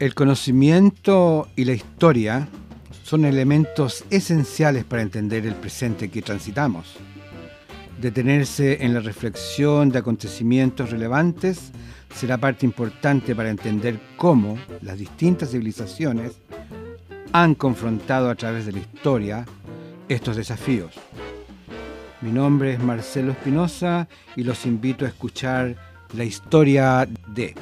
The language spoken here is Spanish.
El conocimiento y la historia son elementos esenciales para entender el presente que transitamos. Detenerse en la reflexión de acontecimientos relevantes será parte importante para entender cómo las distintas civilizaciones han confrontado a través de la historia estos desafíos. Mi nombre es Marcelo Espinosa y los invito a escuchar la historia de...